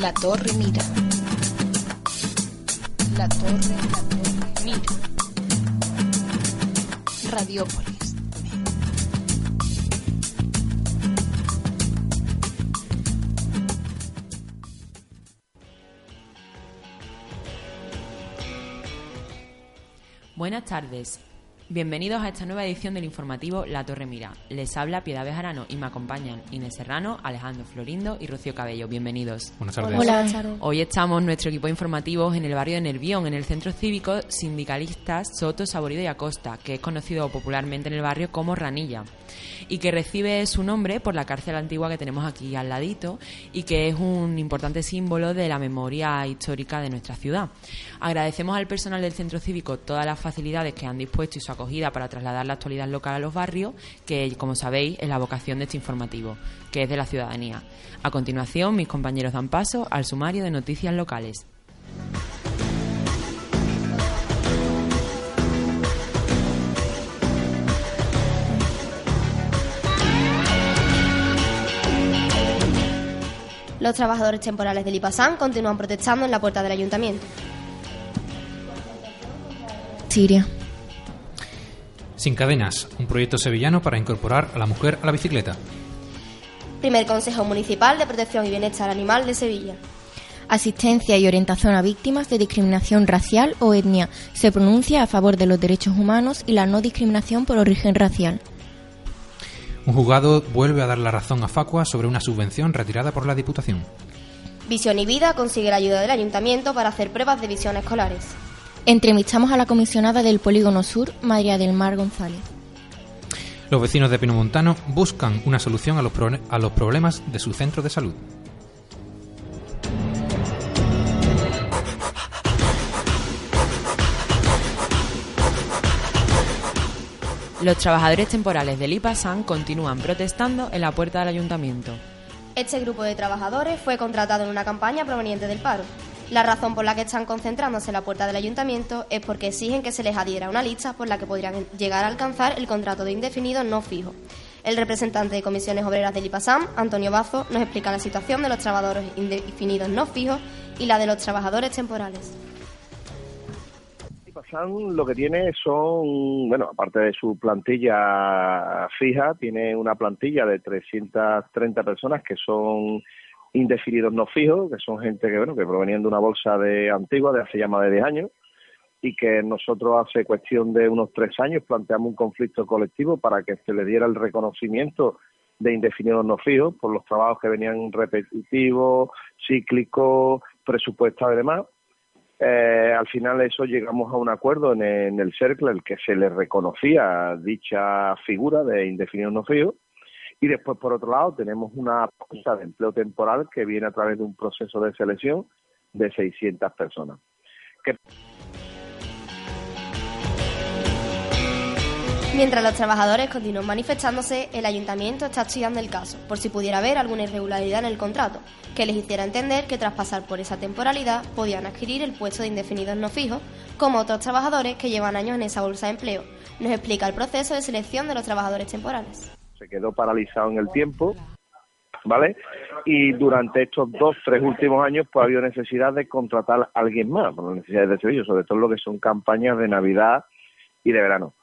La torre mira. La torre, la torre mira. Radiópolis. Buenas tardes. Bienvenidos a esta nueva edición del informativo La Torre Mira. Les habla Piedad Bejarano y me acompañan Inés Serrano, Alejandro Florindo y Rocío Cabello. Bienvenidos. Buenas tardes. Hola. Hoy estamos nuestro equipo de informativos en el barrio de Nervión, en el centro cívico sindicalistas Soto, Saborido y Acosta, que es conocido popularmente en el barrio como Ranilla, y que recibe su nombre por la cárcel antigua que tenemos aquí al ladito y que es un importante símbolo de la memoria histórica de nuestra ciudad. Agradecemos al personal del centro cívico todas las facilidades que han dispuesto y su acogida para trasladar la actualidad local a los barrios, que como sabéis es la vocación de este informativo, que es de la ciudadanía. A continuación, mis compañeros dan paso al sumario de noticias locales. Los trabajadores temporales del IPASAN continúan protestando en la puerta del ayuntamiento. Siria. Sin cadenas, un proyecto sevillano para incorporar a la mujer a la bicicleta. Primer Consejo Municipal de Protección y Bienestar Animal de Sevilla. Asistencia y orientación a víctimas de discriminación racial o etnia. Se pronuncia a favor de los derechos humanos y la no discriminación por origen racial. Un juzgado vuelve a dar la razón a Facua sobre una subvención retirada por la Diputación. Visión y Vida consigue la ayuda del ayuntamiento para hacer pruebas de visión escolares. Entrevistamos a la comisionada del Polígono Sur, María del Mar González. Los vecinos de Pinomontano buscan una solución a los, pro- a los problemas de su centro de salud. Los trabajadores temporales del IPASAN continúan protestando en la puerta del ayuntamiento. Este grupo de trabajadores fue contratado en una campaña proveniente del paro. La razón por la que están concentrándose en la puerta del ayuntamiento es porque exigen que se les adhiera una lista por la que podrían llegar a alcanzar el contrato de indefinido no fijo. El representante de comisiones obreras del IPASAM, Antonio Bazo, nos explica la situación de los trabajadores indefinidos no fijos y la de los trabajadores temporales. Pasan lo que tiene son, bueno, aparte de su plantilla fija, tiene una plantilla de 330 personas que son indefinidos no fijos, que son gente que, bueno, que provenían de una bolsa de antigua de hace ya más de 10 años y que nosotros hace cuestión de unos tres años planteamos un conflicto colectivo para que se le diera el reconocimiento de indefinidos no fijos por los trabajos que venían repetitivos, cíclicos, presupuestados y demás. Eh, al final eso llegamos a un acuerdo en, el CERCLE, el que se le reconocía dicha figura de indefinido no fijo. Y después, por otro lado, tenemos una bolsa de empleo temporal que viene a través de un proceso de selección de 600 personas. Mientras los trabajadores continúan manifestándose, el ayuntamiento está estudiando el caso, por si pudiera haber alguna irregularidad en el contrato, que les hiciera entender que tras pasar por esa temporalidad podían adquirir el puesto de indefinidos no fijos, como otros trabajadores que llevan años en esa bolsa de empleo. Nos explica el proceso de selección de los trabajadores temporales. Se quedó paralizado en el tiempo, ¿vale? Y durante estos dos, tres últimos años, pues ha habido necesidad de contratar a alguien más, por las necesidades de Sevilla, sobre todo lo que son campañas de Navidad y de verano.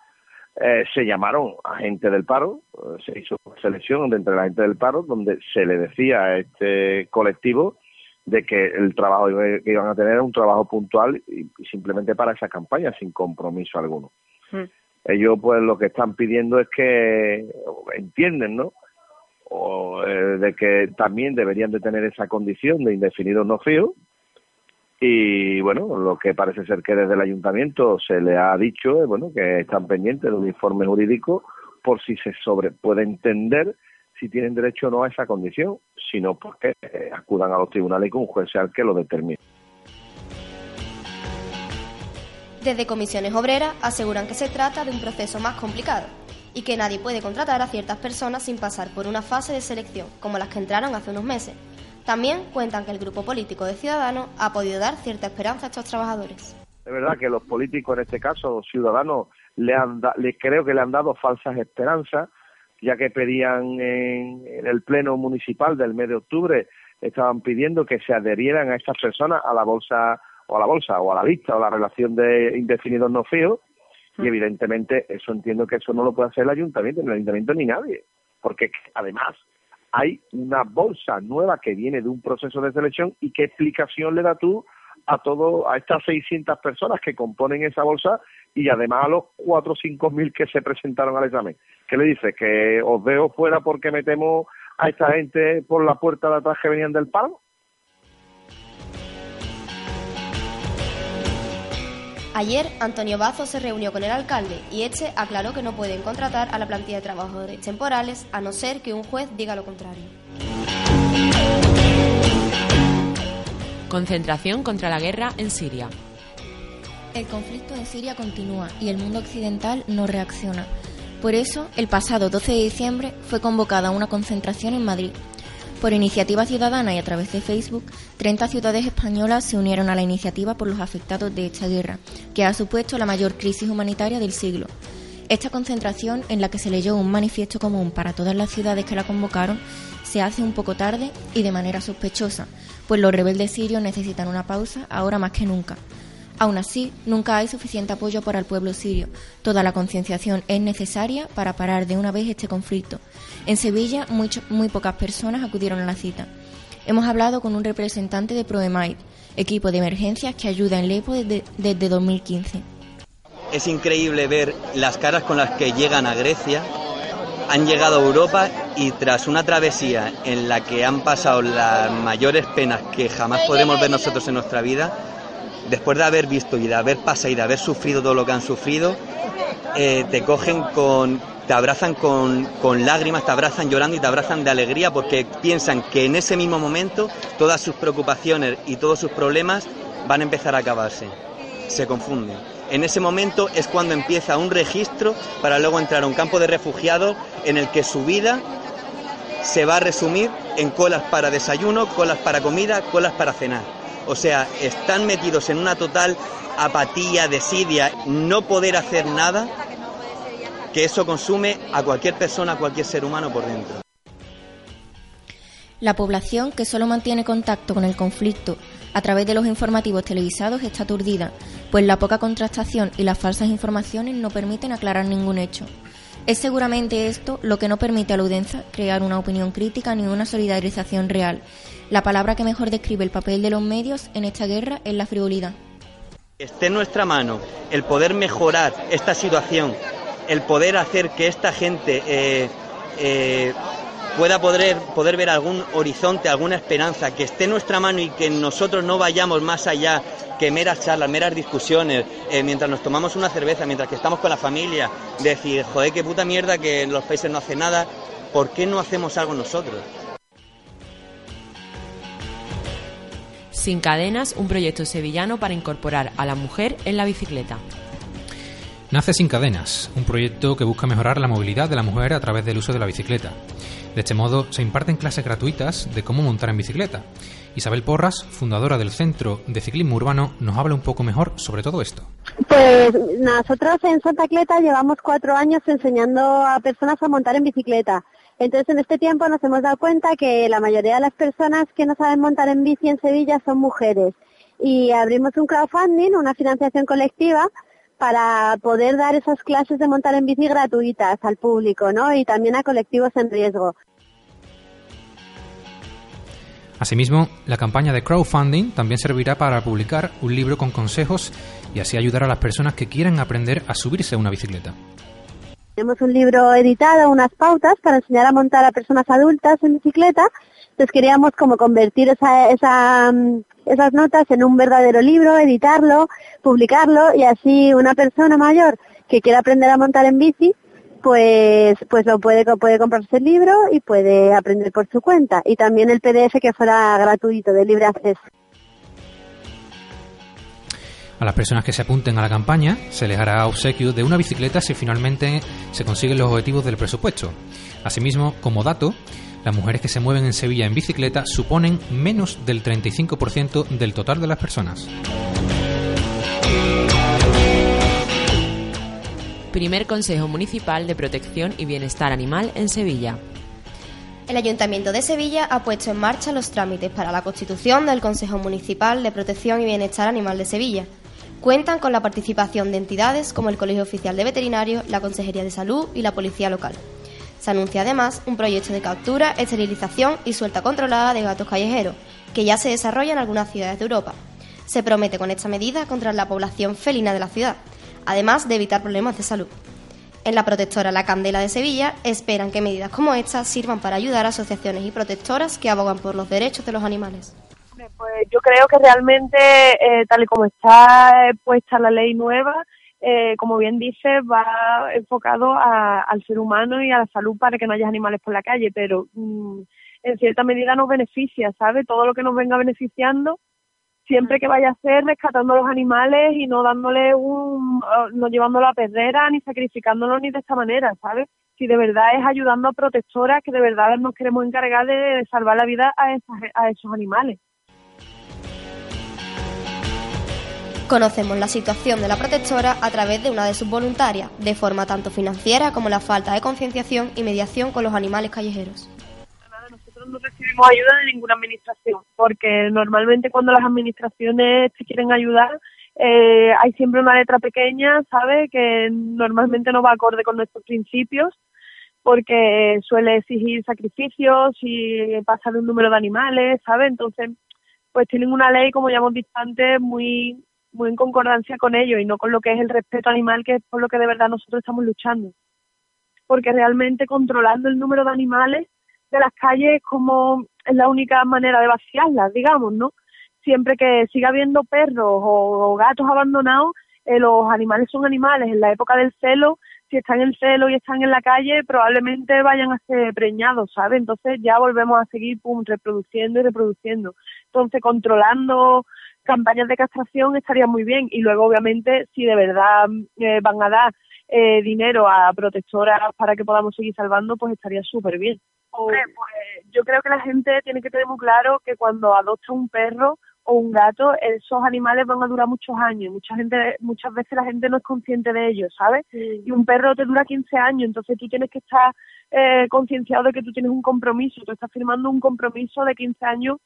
Eh, se llamaron a gente del paro, eh, se hizo selección de entre la gente del paro, donde se le decía a este colectivo de que el trabajo que iban a tener era un trabajo puntual y, simplemente para esa campaña, sin compromiso alguno ellos pues lo que están pidiendo es que entienden no o eh, de que también deberían de tener esa condición de indefinido no fijo y bueno lo que parece ser que desde el ayuntamiento se le ha dicho es bueno que están pendientes de un informe jurídico por si se sobre puede entender si tienen derecho o no a esa condición sino porque eh, acudan a los tribunales y que un juez sea el que lo determine Desde comisiones obreras aseguran que se trata de un proceso más complicado y que nadie puede contratar a ciertas personas sin pasar por una fase de selección, como las que entraron hace unos meses. También cuentan que el grupo político de Ciudadanos ha podido dar cierta esperanza a estos trabajadores. Es verdad que los políticos, en este caso los ciudadanos, le han da- le creo que le han dado falsas esperanzas, ya que pedían en, en el pleno municipal del mes de octubre estaban pidiendo que se adherieran a estas personas a la bolsa o a la bolsa o a la lista o a la relación de indefinidos no fijos y Mm. evidentemente eso entiendo que eso no lo puede hacer el ayuntamiento, ni el ayuntamiento ni nadie, porque además hay una bolsa nueva que viene de un proceso de selección y qué explicación le da tú a todo a estas 600 personas que componen esa bolsa y además a los 4 o 5 mil que se presentaron al examen. ¿Qué le dices? ¿Que os veo fuera porque metemos a esta gente por la puerta de atrás que venían del palo? Ayer, Antonio Bazo se reunió con el alcalde y este aclaró que no pueden contratar a la plantilla de trabajadores temporales a no ser que un juez diga lo contrario. Concentración contra la guerra en Siria. El conflicto en Siria continúa y el mundo occidental no reacciona. Por eso, el pasado 12 de diciembre fue convocada una concentración en Madrid. Por iniciativa ciudadana y a través de Facebook, 30 ciudades españolas se unieron a la iniciativa por los afectados de esta guerra, que ha supuesto la mayor crisis humanitaria del siglo. Esta concentración, en la que se leyó un manifiesto común para todas las ciudades que la convocaron, se hace un poco tarde y de manera sospechosa, pues los rebeldes sirios necesitan una pausa ahora más que nunca. Aún así, nunca hay suficiente apoyo para el pueblo sirio. Toda la concienciación es necesaria para parar de una vez este conflicto. En Sevilla, muy, muy pocas personas acudieron a la cita. Hemos hablado con un representante de Proemaid, equipo de emergencias que ayuda en Lepo desde, desde 2015. Es increíble ver las caras con las que llegan a Grecia, han llegado a Europa y tras una travesía en la que han pasado las mayores penas que jamás podremos ver nosotros en nuestra vida, después de haber visto y de haber pasado y de haber sufrido todo lo que han sufrido, eh, te cogen con, te abrazan con, con, lágrimas, te abrazan llorando y te abrazan de alegría porque piensan que en ese mismo momento todas sus preocupaciones y todos sus problemas van a empezar a acabarse. Se confunden. En ese momento es cuando empieza un registro para luego entrar a un campo de refugiados en el que su vida se va a resumir en colas para desayuno, colas para comida, colas para cenar. O sea, están metidos en una total apatía, desidia, no poder hacer nada, que eso consume a cualquier persona, a cualquier ser humano por dentro. La población que solo mantiene contacto con el conflicto a través de los informativos televisados está aturdida, pues la poca contrastación y las falsas informaciones no permiten aclarar ningún hecho. Es seguramente esto lo que no permite a la crear una opinión crítica ni una solidarización real. La palabra que mejor describe el papel de los medios en esta guerra es la frivolidad. Esté en nuestra mano el poder mejorar esta situación, el poder hacer que esta gente eh, eh, pueda poder, poder ver algún horizonte, alguna esperanza, que esté en nuestra mano y que nosotros no vayamos más allá que meras charlas, meras discusiones, eh, mientras nos tomamos una cerveza, mientras que estamos con la familia, decir, joder, qué puta mierda que los países no hacen nada, ¿por qué no hacemos algo nosotros? Sin cadenas, un proyecto sevillano para incorporar a la mujer en la bicicleta. Nace Sin Cadenas, un proyecto que busca mejorar la movilidad de la mujer a través del uso de la bicicleta. De este modo, se imparten clases gratuitas de cómo montar en bicicleta. Isabel Porras, fundadora del Centro de Ciclismo Urbano, nos habla un poco mejor sobre todo esto. Pues nosotros en Santa Cleta llevamos cuatro años enseñando a personas a montar en bicicleta. Entonces en este tiempo nos hemos dado cuenta que la mayoría de las personas que no saben montar en bici en Sevilla son mujeres. Y abrimos un crowdfunding, una financiación colectiva, para poder dar esas clases de montar en bici gratuitas al público, ¿no? Y también a colectivos en riesgo. Asimismo, la campaña de crowdfunding también servirá para publicar un libro con consejos y así ayudar a las personas que quieran aprender a subirse a una bicicleta. Tenemos un libro editado, unas pautas para enseñar a montar a personas adultas en bicicleta. Entonces queríamos como convertir esa, esas notas en un verdadero libro, editarlo, publicarlo y así una persona mayor que quiera aprender a montar en bici pues pues lo puede puede comprarse el libro y puede aprender por su cuenta y también el PDF que fuera gratuito de libre acceso. A las personas que se apunten a la campaña se les hará obsequio de una bicicleta si finalmente se consiguen los objetivos del presupuesto. Asimismo, como dato, las mujeres que se mueven en Sevilla en bicicleta suponen menos del 35% del total de las personas. Primer Consejo Municipal de Protección y Bienestar Animal en Sevilla. El Ayuntamiento de Sevilla ha puesto en marcha los trámites para la constitución del Consejo Municipal de Protección y Bienestar Animal de Sevilla. Cuentan con la participación de entidades como el Colegio Oficial de Veterinarios, la Consejería de Salud y la Policía Local. Se anuncia además un proyecto de captura, esterilización y suelta controlada de gatos callejeros, que ya se desarrolla en algunas ciudades de Europa. Se promete con esta medida controlar la población felina de la ciudad, además de evitar problemas de salud. En la protectora La Candela de Sevilla esperan que medidas como esta sirvan para ayudar a asociaciones y protectoras que abogan por los derechos de los animales. Pues yo creo que realmente, eh, tal y como está puesta la ley nueva, eh, como bien dice, va enfocado al ser humano y a la salud para que no haya animales por la calle, pero mm, en cierta medida nos beneficia, ¿sabe? Todo lo que nos venga beneficiando siempre que vaya a ser rescatando a los animales y no dándole un, uh, no llevándolo a perrera ni sacrificándolo ni de esta manera, ¿sabes? Si de verdad es ayudando a protectoras que de verdad nos queremos encargar de salvar la vida a, a esos animales. Conocemos la situación de la protectora a través de una de sus voluntarias, de forma tanto financiera como la falta de concienciación y mediación con los animales callejeros no recibimos ayuda de ninguna administración, porque normalmente cuando las administraciones te quieren ayudar, eh, hay siempre una letra pequeña, ¿sabe? Que normalmente no va acorde con nuestros principios, porque suele exigir sacrificios y pasar un número de animales, ¿sabe? Entonces, pues tienen una ley, como ya hemos dicho antes, muy, muy en concordancia con ello y no con lo que es el respeto animal, que es por lo que de verdad nosotros estamos luchando. Porque realmente controlando el número de animales de las calles como es la única manera de vaciarlas, digamos, ¿no? Siempre que siga habiendo perros o, gatos abandonados, eh, los animales son animales. En la época del celo, si están en el celo y están en la calle, probablemente vayan a ser preñados, ¿sabes? Entonces ya volvemos a seguir pum, reproduciendo y reproduciendo. Entonces, controlando campañas de castración estaría muy bien. Y luego, obviamente, si de verdad eh, van a dar eh, dinero a protectoras para que podamos seguir salvando, pues estaría súper bien. pues yo creo que la gente tiene que tener muy claro que cuando adopta un perro o un gato, esos animales van a durar muchos años. Mucha gente, muchas veces la gente no es consciente de ello, ¿sabes? Y un perro te dura 15 años, entonces tú tienes que estar eh, concienciado de que tú tienes un compromiso. Tú estás firmando un compromiso de 15 años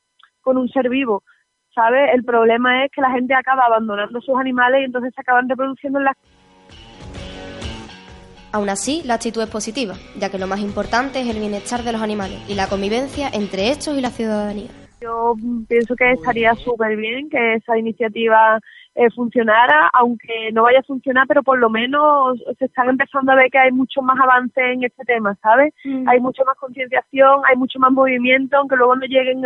con un ser vivo, ¿sabes? El problema es que la gente acaba abandonando sus animales y entonces se acaban reproduciendo en las Aún así, la actitud es positiva, ya que lo más importante es el bienestar de los animales y la convivencia entre estos y la ciudadanía. Yo pienso que estaría súper bien que esa iniciativa eh, funcionara, aunque no vaya a funcionar, pero por lo menos se están empezando a ver que hay mucho más avance en este tema, ¿sabes? Mm. Hay mucho más concienciación, hay mucho más movimiento, aunque luego no lleguen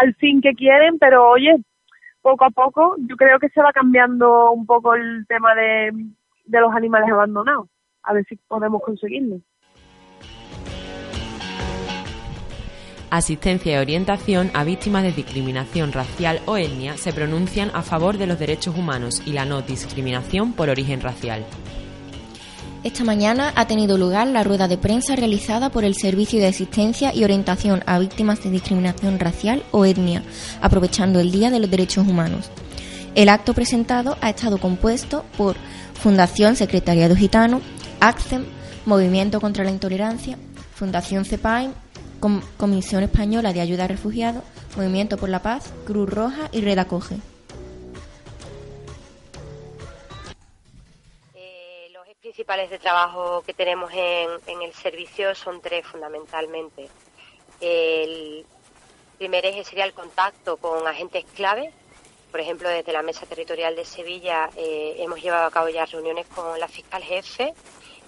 al fin que quieren, pero oye, poco a poco yo creo que se va cambiando un poco el tema de los animales abandonados a ver si podemos conseguirlo. Asistencia y orientación a víctimas de discriminación racial o etnia se pronuncian a favor de los derechos humanos y la no discriminación por origen racial. Esta mañana ha tenido lugar la rueda de prensa realizada por el Servicio de Asistencia y Orientación a Víctimas de Discriminación Racial o Etnia, aprovechando el Día de los Derechos Humanos. El acto presentado ha estado compuesto por Fundación Secretariado Gitano, ACCEM, Movimiento contra la Intolerancia, Fundación CEPAIN, Comisión Española de Ayuda a Refugiados, Movimiento por la Paz, Cruz Roja y Red Acoge. Principales de trabajo que tenemos en, el servicio son tres fundamentalmente. El primer eje sería el contacto con agentes clave. Por ejemplo, desde la Mesa Territorial de Sevilla eh, hemos llevado a cabo ya reuniones con la fiscal jefe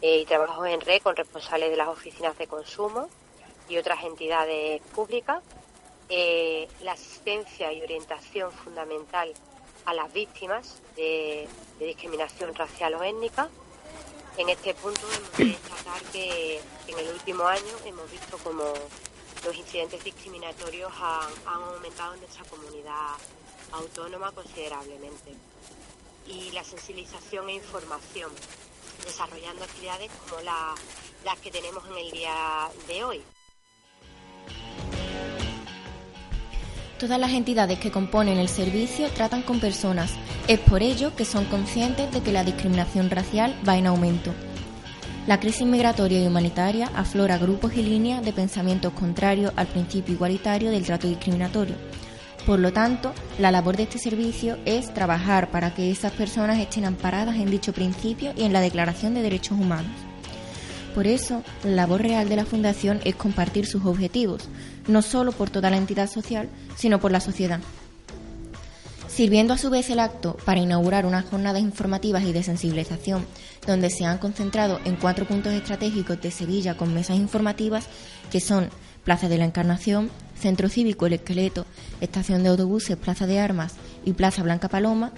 eh, y trabajo en red con responsables de las oficinas de consumo y otras entidades públicas. Eh, la asistencia y orientación fundamental a las víctimas de, discriminación racial o étnica. En este punto hemos de destacar que en el último año hemos visto como los incidentes discriminatorios han, han aumentado en nuestra comunidad autónoma considerablemente. Y la sensibilización e información desarrollando actividades como las que tenemos en el día de hoy. Todas las entidades que componen el servicio tratan con personas. Es por ello que son conscientes de que la discriminación racial va en aumento. La crisis migratoria y humanitaria aflora grupos y líneas de pensamientos contrarios al principio igualitario del trato discriminatorio. Por lo tanto, la labor de este servicio es trabajar para que esas personas estén amparadas en dicho principio y en la Declaración de Derechos Humanos. Por eso, la labor real de la Fundación es compartir sus objetivos, no solo por toda la entidad social, sino por la sociedad. Sirviendo a su vez el acto para inaugurar unas jornadas informativas y de sensibilización, donde se han concentrado en cuatro puntos estratégicos de Sevilla con mesas informativas, que son Plaza de la Encarnación, Centro Cívico El Esqueleto, Estación de Autobuses Plaza de Armas y Plaza Blanca Paloma,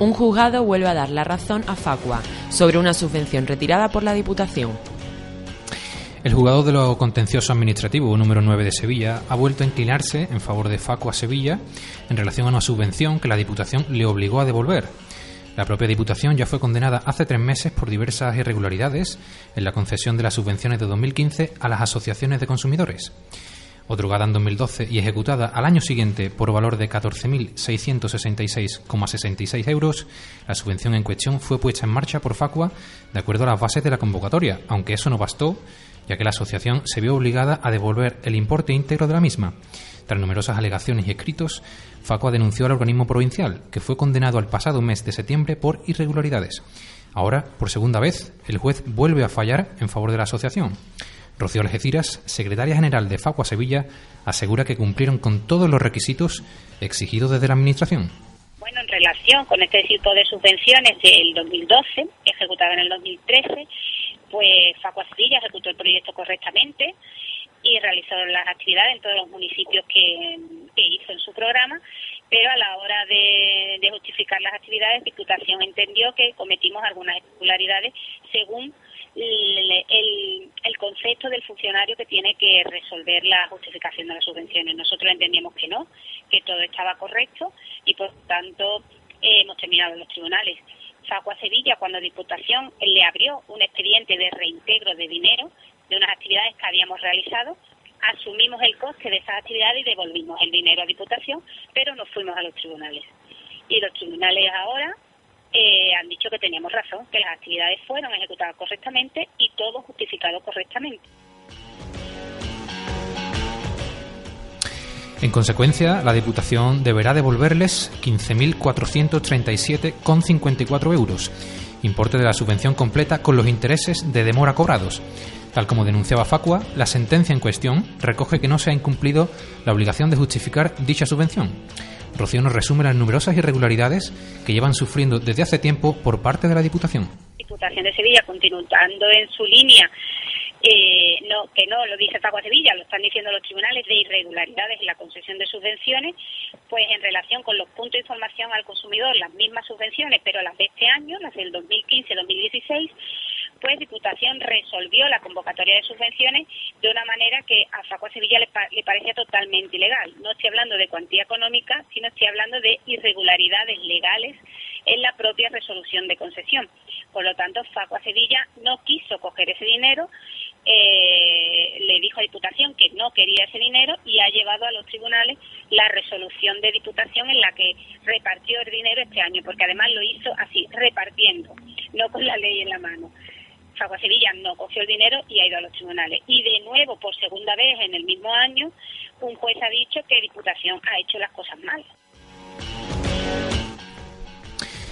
Un juzgado vuelve a dar la razón a Facua sobre una subvención retirada por la Diputación. El juzgado de lo contencioso administrativo número 9 de Sevilla ha vuelto a inclinarse en favor de Facua Sevilla en relación a una subvención que la Diputación le obligó a devolver. La propia Diputación ya fue condenada hace tres meses por diversas irregularidades en la concesión de las subvenciones de 2015 a las asociaciones de consumidores. Otorgada en 2012 y ejecutada al año siguiente por valor de 14.666,66 euros, la subvención en cuestión fue puesta en marcha por Facua de acuerdo a las bases de la convocatoria, aunque eso no bastó, ya que la asociación se vio obligada a devolver el importe íntegro de la misma. Tras numerosas alegaciones y escritos, Facua denunció al organismo provincial, que fue condenado al pasado mes de septiembre por irregularidades. Ahora, por segunda vez, el juez vuelve a fallar en favor de la asociación. Rocío Algeciras, secretaria general de Facua Sevilla, asegura que cumplieron con todos los requisitos exigidos desde la Administración. Bueno, en relación con este tipo de subvenciones del 2012, ejecutado en el 2013, pues Facua Sevilla ejecutó el proyecto correctamente y realizó las actividades en todos los municipios que, hizo en su programa, pero a la hora de, de justificar las actividades, Diputación entendió que cometimos algunas irregularidades según el, el, concepto del funcionario que tiene que resolver la justificación de las subvenciones. Nosotros entendíamos que no, que todo estaba correcto y por tanto eh, hemos terminado en los tribunales. Facua Sevilla, cuando Diputación le abrió un expediente de reintegro de dinero de unas actividades que habíamos realizado, asumimos el coste de esas actividades y devolvimos el dinero a Diputación, pero nos fuimos a los tribunales. Y los tribunales ahora eh, han dicho que teníamos razón, que las actividades fueron ejecutadas correctamente y todo justificado correctamente. En consecuencia, la Diputación deberá devolverles 15.437,54 euros, importe de la subvención completa con los intereses de demora cobrados. Tal como denunciaba Facua, la sentencia en cuestión recoge que no se ha incumplido la obligación de justificar dicha subvención. Rocío nos resume las numerosas irregularidades que llevan sufriendo desde hace tiempo por parte de la Diputación. Diputación de Sevilla continuando en su línea, eh, no, que no lo dice Facua Sevilla, lo están diciendo los tribunales de irregularidades en la concesión de subvenciones, pues en relación con los puntos de información al consumidor, las mismas subvenciones, pero las de este año, las del 2015-2016, pues Diputación resolvió la convocatoria de subvenciones de una manera que a Facua Sevilla le, le, parecía totalmente ilegal. No estoy hablando de cuantía económica, sino estoy hablando de irregularidades legales en la propia resolución de concesión. Por lo tanto, Facua Sevilla no quiso coger ese dinero, eh, le dijo a Diputación que no quería ese dinero y ha llevado a los tribunales la resolución de Diputación en la que repartió el dinero este año, porque además lo hizo así, repartiendo, no con la ley en la mano. Facua Sevilla no cogió el dinero y ha ido a los tribunales. Y de nuevo, por segunda vez en el mismo año, un juez ha dicho que Diputación ha hecho las cosas mal.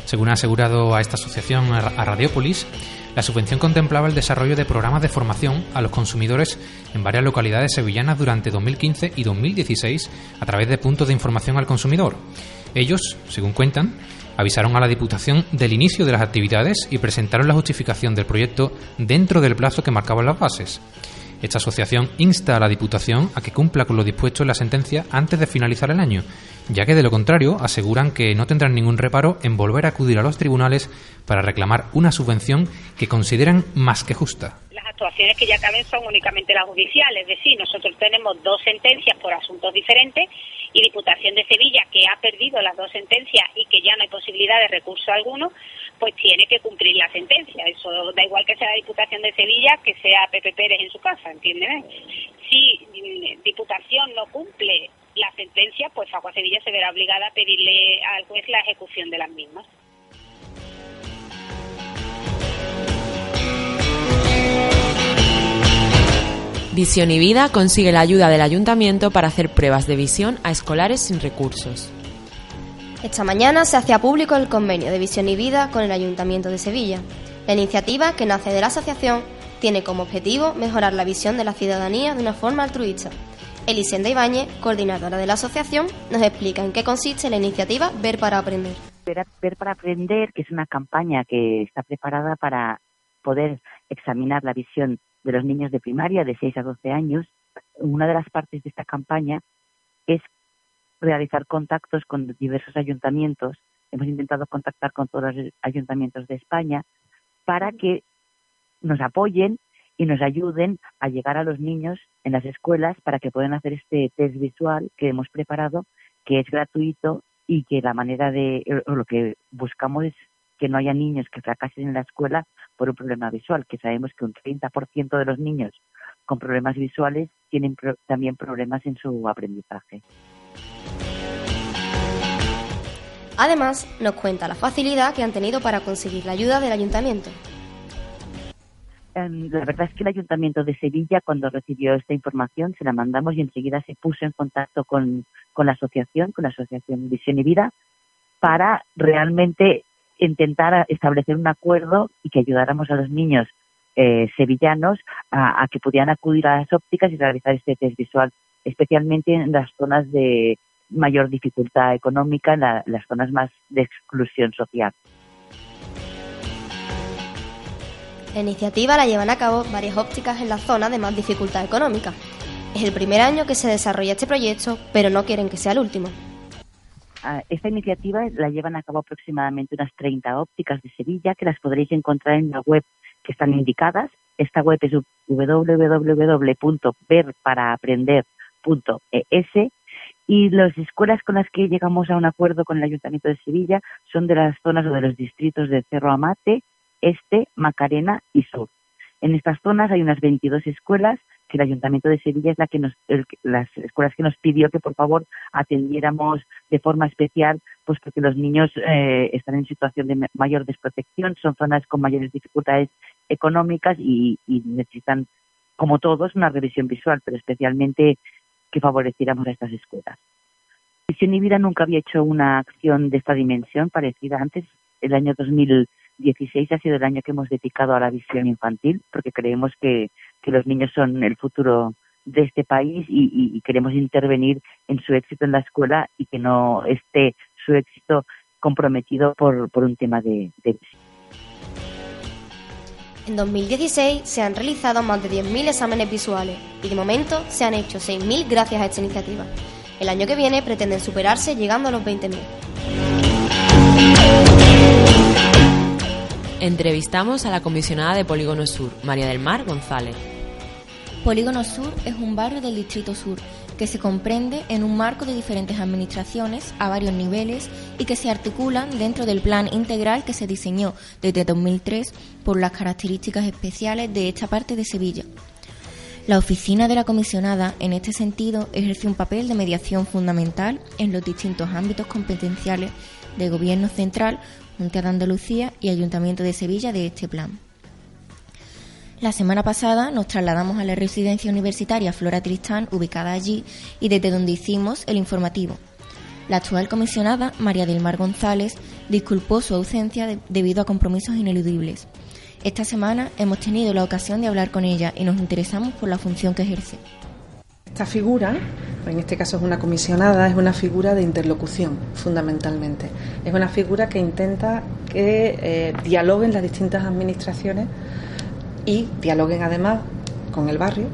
Según ha asegurado a esta asociación a Radiopolis, la subvención contemplaba el desarrollo de programas de formación a los consumidores en varias localidades sevillanas durante 2015 y 2016 a través de puntos de información al consumidor. Ellos, según cuentan, avisaron a la Diputación del inicio de las actividades y presentaron la justificación del proyecto dentro del plazo que marcaban las bases. Esta asociación insta a la Diputación a que cumpla con lo dispuesto en la sentencia antes de finalizar el año, ya que de lo contrario aseguran que no tendrán ningún reparo en volver a acudir a los tribunales para reclamar una subvención que consideran más que justa. Las actuaciones que ya caben son únicamente las judiciales, es decir, nosotros tenemos dos sentencias por asuntos diferentes y Diputación de Sevilla, que ha perdido las dos sentencias y que ya no hay posibilidad de recurso alguno, pues tiene que cumplir la sentencia. Eso da igual que sea la Diputación de Sevilla que sea Pepe Pérez en su casa, ¿entiendes? Si mm, Diputación no cumple la sentencia, pues Facua Sevilla se verá obligada a pedirle al juez la ejecución de las mismas. Visión y Vida consigue la ayuda del ayuntamiento para hacer pruebas de visión a escolares sin recursos. Esta mañana se hacía público el convenio de Visión y Vida con el Ayuntamiento de Sevilla. La iniciativa, que nace de la asociación, tiene como objetivo mejorar la visión de la ciudadanía de una forma altruista. Elisenda Ibáñez, coordinadora de la asociación, nos explica en qué consiste la iniciativa Ver para Aprender. Ver, para Aprender, que es una campaña que está preparada para poder examinar la visión de los niños de primaria de 6 a 12 años, una de las partes de esta campaña es realizar contactos con diversos ayuntamientos. Hemos intentado contactar con todos los ayuntamientos de España para que nos apoyen y nos ayuden a llegar a los niños en las escuelas para que puedan hacer este test visual que hemos preparado, que es gratuito y que la manera de, o lo que buscamos es que no haya niños que fracasen en la escuela por un problema visual, que sabemos que un 30% de los niños con problemas visuales tienen también problemas en su aprendizaje. Además, nos cuenta la facilidad que han tenido para conseguir la ayuda del ayuntamiento. Em, la verdad es que el Ayuntamiento de Sevilla, cuando recibió esta información, se la mandamos y enseguida se puso en contacto con, la asociación, con la Asociación Visión y Vida, para realmente intentar establecer un acuerdo y que ayudáramos a los niños eh, sevillanos a, que pudieran acudir a las ópticas y realizar este test visual, especialmente en las zonas de mayor dificultad económica, en las zonas más de exclusión social. La iniciativa la llevan a cabo varias ópticas en la zona de más dificultad económica. Es el primer año que se desarrolla este proyecto, pero no quieren que sea el último. Ah, esta iniciativa la llevan a cabo aproximadamente unas 30 ópticas de Sevilla que las podréis encontrar en la web que están indicadas. Esta web es www.verparaaprender.es y las escuelas con las que llegamos a un acuerdo con el Ayuntamiento de Sevilla son de las zonas o de los distritos de Cerro Amate, Este, Macarena y Sur. En estas zonas hay unas 22 escuelas que el Ayuntamiento de Sevilla es la que nos, las escuelas que nos pidió que por favor atendiéramos de forma especial, pues porque los niños eh, están en situación de mayor desprotección, son zonas con mayores dificultades económicas y, necesitan, como todos, una revisión visual, pero especialmente que favoreciéramos a estas escuelas. Visión y Vida nunca había hecho una acción de esta dimensión parecida antes. El año 2016 ha sido el año que hemos dedicado a la visión infantil, porque creemos que que los niños son el futuro de este país y, queremos intervenir en su éxito en la escuela y que no esté su éxito comprometido por, un tema de, de... En 2016 se han realizado más de 10.000 exámenes visuales y de momento se han hecho 6.000 gracias a esta iniciativa. El año que viene pretenden superarse llegando a los 20.000. Entrevistamos a la comisionada de Polígono Sur, María del Mar González. Polígono Sur es un barrio del Distrito Sur que se comprende en un marco de diferentes administraciones a varios niveles y que se articulan dentro del plan integral que se diseñó desde 2003 por las características especiales de esta parte de Sevilla. La oficina de la comisionada, en este sentido, ejerce un papel de mediación fundamental en los distintos ámbitos competenciales de Gobierno Central, Junta de Andalucía y Ayuntamiento de Sevilla de este plan. La semana pasada nos trasladamos a la residencia universitaria Flora Tristán, ubicada allí, y desde donde hicimos el informativo. La actual comisionada, María del Mar González, disculpó su ausencia debido a compromisos ineludibles. Esta semana hemos tenido la ocasión de hablar con ella y nos interesamos por la función que ejerce. Esta figura, en este caso es una comisionada, es una figura de interlocución, fundamentalmente. Es una figura que intenta que eh, dialoguen las distintas administraciones y dialoguen además con el barrio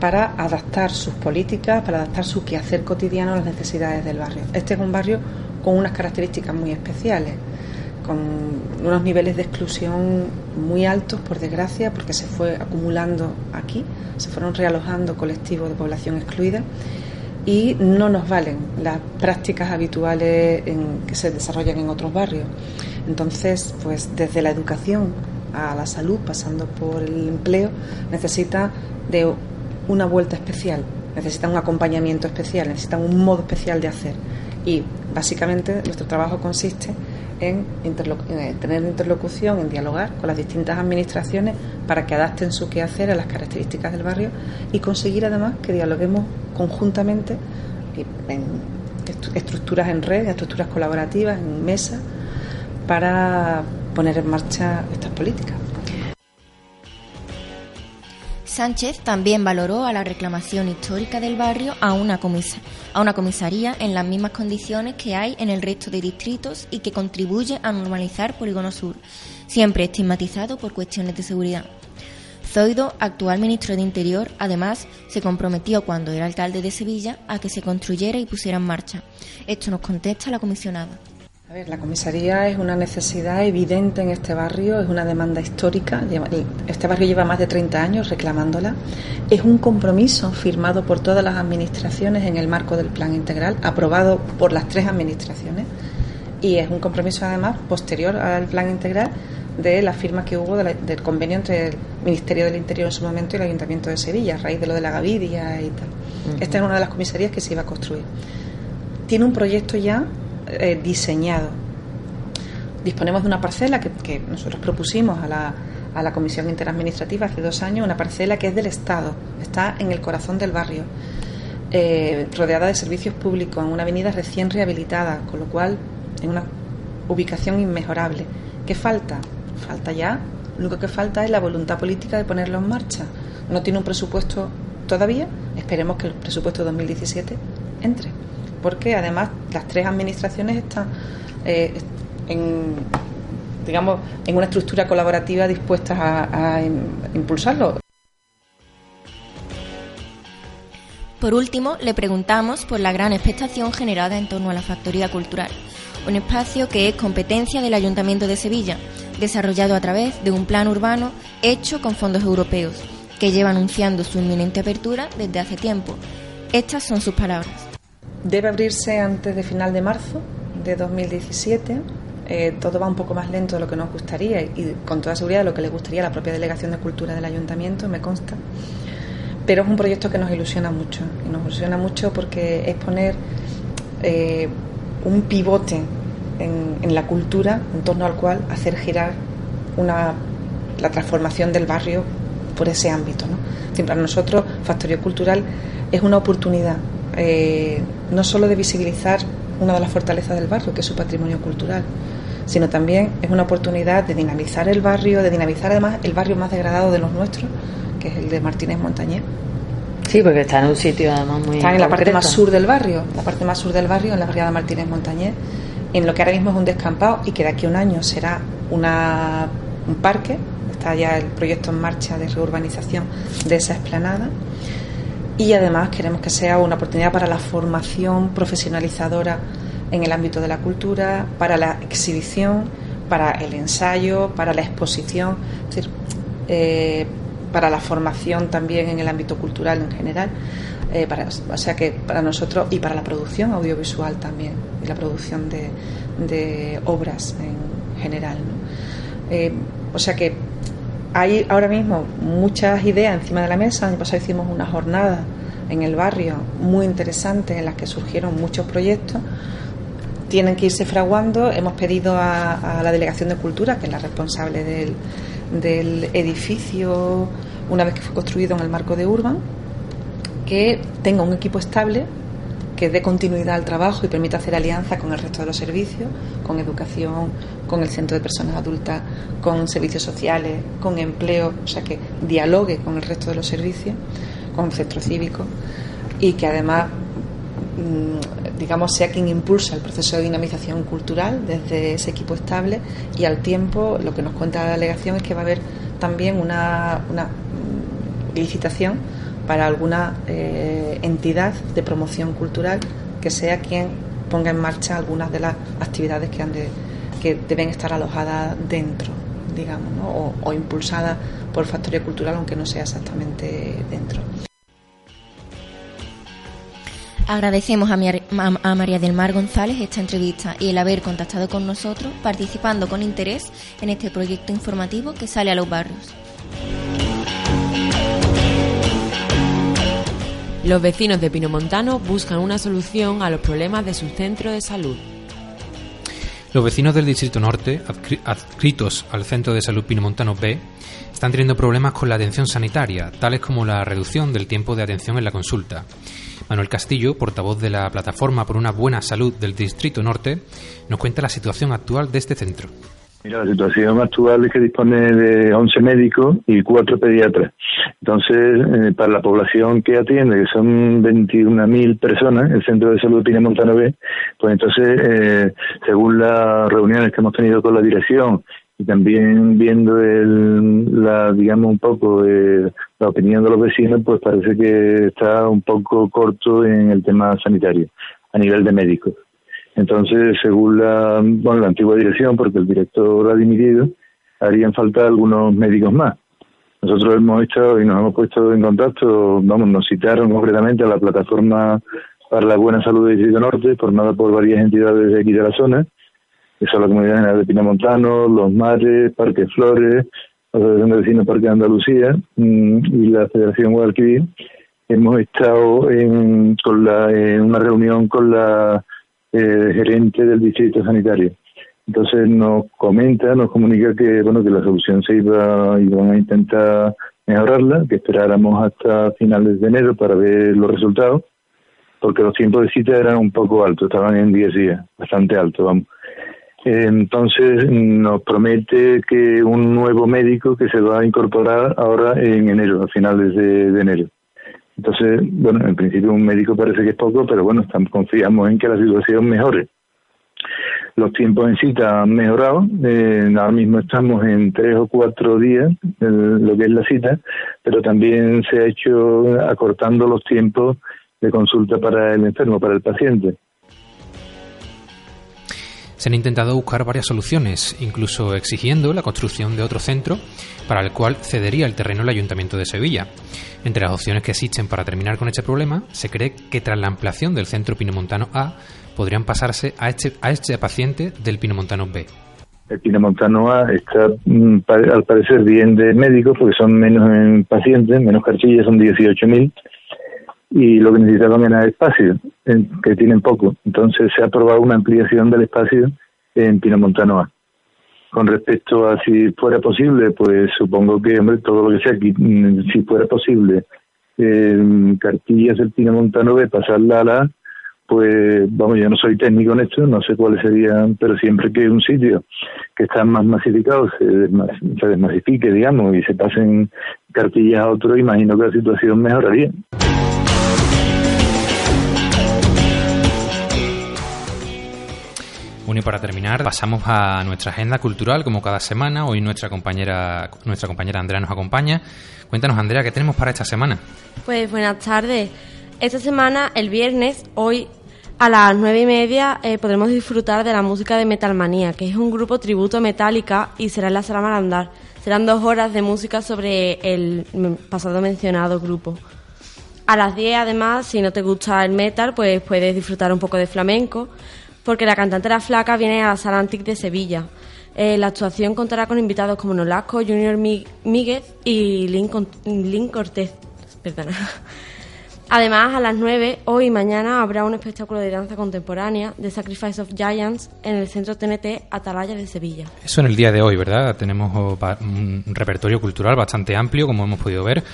para adaptar sus políticas, para adaptar su quehacer cotidiano a las necesidades del barrio. Este es un barrio con unas características muy especiales, con unos niveles de exclusión muy altos, por desgracia, porque se fue acumulando aquí, se fueron realojando colectivos de población excluida y no nos valen las prácticas habituales que se desarrollan en otros barrios. Entonces, pues desde la educación a la salud, pasando por el empleo, necesita de una vuelta especial necesitan un acompañamiento especial, necesitan un modo especial de hacer. Y básicamente nuestro trabajo consiste en, tener interlocución, en dialogar con las distintas administraciones para que adapten su quehacer a las características del barrio y conseguir además que dialoguemos conjuntamente en estructuras en red, estructuras colaborativas, en mesa, para poner en marcha estas políticas. Sánchez también valoró a la reclamación histórica del barrio a una, comisaría en las mismas condiciones que hay en el resto de distritos y que contribuye a normalizar Polígono Sur, siempre estigmatizado por cuestiones de seguridad. Zoido, actual ministro de Interior, además se comprometió cuando era alcalde de Sevilla a que se construyera y pusiera en marcha. Esto nos contesta la comisionada. A ver, la comisaría es una necesidad evidente en este barrio, es una demanda histórica. Este barrio lleva más de 30 años reclamándola. Es un compromiso firmado por todas las administraciones en el marco del plan integral, aprobado por las tres administraciones. Y es un compromiso además posterior al plan integral de la firma que hubo del convenio entre el Ministerio del Interior en su momento y el Ayuntamiento de Sevilla, a raíz de lo de la Gavidia y tal. Esta es una de las comisarías que se iba a construir. Tiene un proyecto ya eh, diseñado. Disponemos de una parcela que, nosotros propusimos a la, a la Comisión Interadministrativa hace dos años, una parcela que es del Estado, está en el corazón del barrio, eh, rodeada de servicios públicos, en una avenida recién rehabilitada, con lo cual en una ubicación inmejorable. ¿Qué falta? Falta ya, lo único que falta es la voluntad política de ponerlo en marcha. No tiene un presupuesto todavía, esperemos que el presupuesto 2017 entre porque además las tres administraciones están eh, en, digamos, en una estructura colaborativa dispuestas a, impulsarlo. Por último, le preguntamos por la gran expectación generada en torno a la Factoría Cultural, un espacio que es competencia del Ayuntamiento de Sevilla, desarrollado a través de un plan urbano hecho con fondos europeos, que lleva anunciando su inminente apertura desde hace tiempo. Estas son sus palabras. Debe abrirse antes de final de marzo de 2017. Eh, todo va un poco más lento de lo que nos gustaría y con toda seguridad de lo que le gustaría a la propia Delegación de Cultura del Ayuntamiento, me consta. Pero es un proyecto que nos ilusiona mucho y nos ilusiona mucho porque es poner eh, un pivote en, la cultura en torno al cual hacer girar una, la transformación del barrio por ese ámbito. ¿no? Para nosotros, Factoría Cultural es una oportunidad eh, no solo de visibilizar una de las fortalezas del barrio, que es su patrimonio cultural, sino también es una oportunidad de dinamizar el barrio, de dinamizar además el barrio más degradado de los nuestros, que es el de Martínez Montañés. Sí, porque está en un sitio además muy. Está en la parte más sur del barrio, la parte más sur del barrio, en la barriada Martínez Montañés, en lo que ahora mismo es un descampado y que de aquí a un año será una, un parque. Está ya el proyecto en marcha de reurbanización de esa esplanada y además queremos que sea una oportunidad para la formación profesionalizadora en el ámbito de la cultura, para la exhibición, para el ensayo, para la exposición, es decir, eh, para la formación también en el ámbito cultural en general. Eh, o sea que para nosotros y para la producción audiovisual también y la producción de, obras en general. Eh, o sea que hay ahora mismo muchas ideas encima de la mesa. El año pasado hicimos una jornada en el barrio muy interesante en las que surgieron muchos proyectos. Tienen que irse fraguando. Hemos pedido a, la Delegación de Cultura, que es la responsable del, del edificio, una vez que fue construido en el marco de Urban, que tenga un equipo estable que dé continuidad al trabajo y permita hacer alianza con el resto de los servicios, con educación, con el centro de personas adultas, con servicios sociales, con empleo, o sea, que dialogue con el resto de los servicios, con el centro cívico y que además, mm, digamos, sea quien impulsa el proceso de dinamización cultural desde ese equipo estable y al tiempo lo que nos cuenta la delegación es que va a haber también una, mm, licitación para alguna eh, entidad de promoción cultural que sea quien ponga en marcha algunas de las actividades que, han de, que deben estar alojadas dentro, digamos, o, impulsadas por Factoría Cultural, aunque no sea exactamente dentro. Agradecemos a, a, María del Mar González esta entrevista y el haber contactado con nosotros, participando con interés en este proyecto informativo que sale a los barrios. Los vecinos de Pinomontano buscan una solución a los problemas de su centro de salud. Los vecinos del Distrito Norte, adscri- adscritos al Centro de Salud Pinomontano B, están teniendo problemas con la atención sanitaria, tales como la reducción del tiempo de atención en la consulta. Manuel Castillo, portavoz de la Plataforma por una Buena Salud del Distrito Norte, nos cuenta la situación actual de este centro. Mira, la situación actual es que dispone de 11 médicos y 4 pediatras. Entonces, eh, para la población que atiende, que son 21.000 personas, el Centro de Salud de Pinamontano B, pues entonces, eh, según las reuniones que hemos tenido con la dirección y también viendo el, la, digamos, un poco eh, la opinión de los vecinos, pues parece que está un poco corto en el tema sanitario, a nivel de médicos. Entonces, según la, bueno, la antigua dirección, porque el director ha dimitido, harían falta algunos médicos más. Nosotros hemos estado y nos hemos puesto en contacto, vamos, nos citaron concretamente a la plataforma para la buena salud del Distrito Norte, formada por varias entidades de aquí de la zona, que son la Comunidad General de Pinamontano, Los Mares, Parque Flores, la Asociación de Vecinos Parque de Andalucía mm, y la Federación Guadalquivir. Hemos estado en, con la, en una reunión con la eh, gerente del distrito sanitario. Entonces nos comenta, nos comunica que bueno que la solución se iba, iban a intentar mejorarla, que esperáramos hasta finales de enero para ver los resultados, porque los tiempos de cita eran un poco altos, estaban en 10 días, bastante altos, vamos. Entonces nos promete que un nuevo médico que se va a incorporar ahora en enero, a finales de enero. Entonces, bueno, en principio un médico parece que es poco, pero bueno, confiamos en que la situación mejore. Los tiempos en cita han mejorado, eh, ahora mismo estamos en tres o cuatro días, en lo que es la cita, pero también se ha hecho acortando los tiempos de consulta para el enfermo, para el paciente. Se han intentado buscar varias soluciones, incluso exigiendo la construcción de otro centro para el cual cedería el terreno el Ayuntamiento de Sevilla. Entre las opciones que existen para terminar con este problema, se cree que tras la ampliación del centro Pinomontano A podrían pasarse a este, a este paciente del Pinomontano B. El Pinamontano A está mm, al parecer bien de médicos porque son menos en pacientes, menos cartillas, son 18.000 y lo que necesitaban era espacio, que tienen poco. Entonces se ha aprobado una ampliación del espacio en Pinamontano A. Con respecto a si fuera posible, pues supongo que, hombre, todo lo que sea, qui- mm, si fuera posible, eh, cartillas del Pinamontano B, pasarla a la pues vamos, yo no soy técnico en esto, no sé cuáles serían, pero siempre que un sitio que está más masificado se, desma- se desmasifique, digamos, y se pasen cartillas a otro, imagino que la situación mejoraría. Y para terminar, pasamos a nuestra agenda cultural, como cada semana. Hoy nuestra compañera, nuestra compañera Andrea nos acompaña. Cuéntanos, Andrea, ¿qué tenemos para esta semana? Pues buenas tardes. Esta semana, el viernes, hoy a las nueve y media, eh, podremos disfrutar de la música de Metalmanía, que es un grupo tributo a Metallica y será en la sala Marandar. Serán dos horas de música sobre el pasado mencionado grupo. A las 10, además, si no te gusta el metal, pues puedes disfrutar un poco de flamenco, porque la cantante La Flaca viene a la Sala Antic de Sevilla. Eh, la actuación contará con invitados como Nolasco, Junior Míguez y Lin, Cortés. Perdona. Además, a las 9, hoy y mañana, habrá un espectáculo de danza contemporánea de Sacrifice of Giants en el Centro TNT Atalaya de Sevilla. Eso en el día de hoy, ¿verdad? Tenemos oh, un repertorio cultural bastante amplio, como hemos podido ver.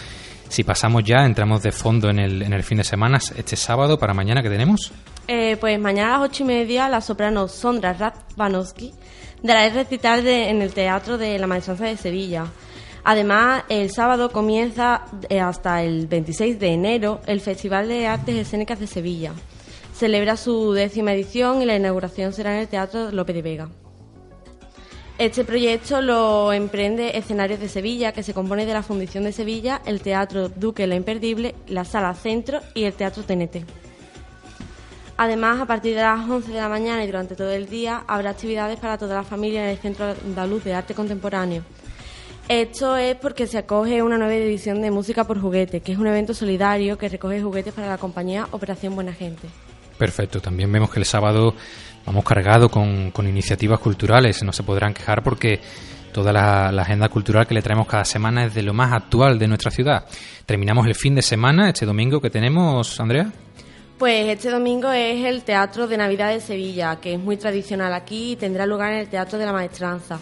Si pasamos ya, entramos de fondo en el, en el fin de semana, este sábado, para mañana, ¿qué tenemos? Eh, pues mañana a las ocho y media la soprano Sondra Radvanovsky dará el recital en el Teatro de la Maestranza de Sevilla. Además, el sábado comienza eh, hasta el 26 de enero el Festival de Artes Escénicas de Sevilla. Celebra su décima edición y la inauguración será en el Teatro Lope de Vega. Este proyecto lo emprende Escenarios de Sevilla, que se compone de la Fundición de Sevilla, el Teatro Duque La Imperdible, la Sala Centro y el Teatro TNT. Además, a partir de las 11 de la mañana y durante todo el día habrá actividades para toda la familia en el Centro Andaluz de Arte Contemporáneo. Esto es porque se acoge una nueva edición de Música por Juguete, que es un evento solidario que recoge juguetes para la compañía Operación Buena Gente. Perfecto. También vemos que el sábado vamos cargado con, iniciativas culturales. No se podrán quejar porque Toda la, agenda cultural que le traemos cada semana es de lo más actual de nuestra ciudad. Terminamos el fin de semana, este domingo que tenemos, Andrea. Pues este domingo es el Teatro de Navidad de Sevilla, que es muy tradicional aquí y tendrá lugar en el Teatro de la Maestranza.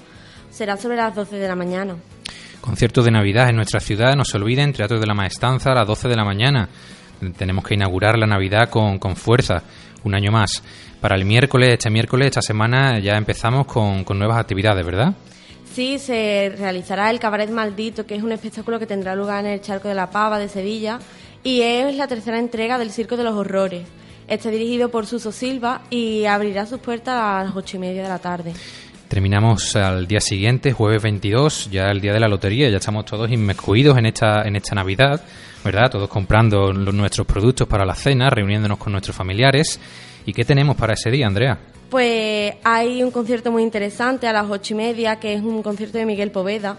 Será sobre las 12 de la mañana. Concierto de Navidad en nuestra ciudad, no se olviden, Teatro de la Maestranza a las 12 de la mañana. Tenemos que inaugurar la Navidad con, con fuerza, un año más. Para el miércoles, este miércoles, esta semana, ya empezamos con, con nuevas actividades, ¿verdad? Sí, se realizará el Cabaret Maldito, que es un espectáculo que tendrá lugar en el Charco de la Pava de Sevilla y es la tercera entrega del Circo de los Horrores. Está dirigido por Suso Silva y abrirá sus puertas a las ocho y media de la tarde. Terminamos al día siguiente, jueves 22, ya el día de la lotería, ya estamos todos inmiscuidos en esta, en esta Navidad, ¿verdad? Todos comprando los, nuestros productos para la cena, reuniéndonos con nuestros familiares. ¿Y qué tenemos para ese día, Andrea? Pues hay un concierto muy interesante a las ocho y media, que es un concierto de Miguel Poveda,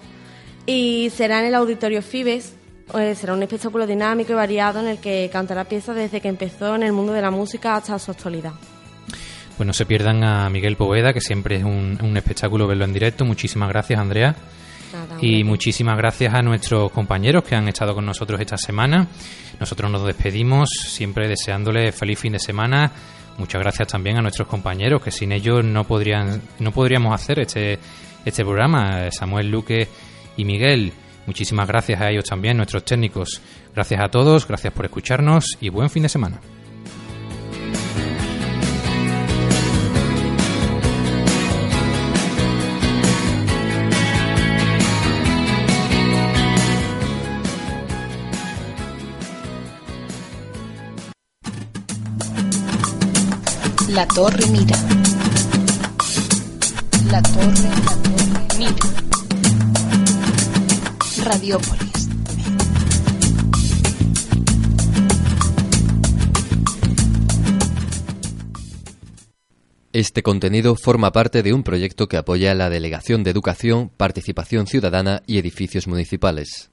y será en el Auditorio Fibes. Eh, será un espectáculo dinámico y variado en el que cantará piezas desde que empezó en el mundo de la música hasta su actualidad. Pues no se pierdan a Miguel Poveda, que siempre es un, un espectáculo verlo en directo. Muchísimas gracias, Andrea. Nada, Y muchísimas gracias a nuestros compañeros que han estado con nosotros esta semana. Nosotros nos despedimos, siempre deseándoles feliz fin de semana. Muchas gracias también a nuestros compañeros, que sin ellos no podrían, no podríamos hacer este, este programa. Samuel Luque y Miguel. Muchísimas gracias a ellos también, nuestros técnicos. Gracias a todos, gracias por escucharnos y buen fin de semana. La torre mira. La torre, la torre mira. Radiópolis. Este contenido forma parte de un proyecto que apoya la Delegación de Educación, Participación Ciudadana y Edificios Municipales.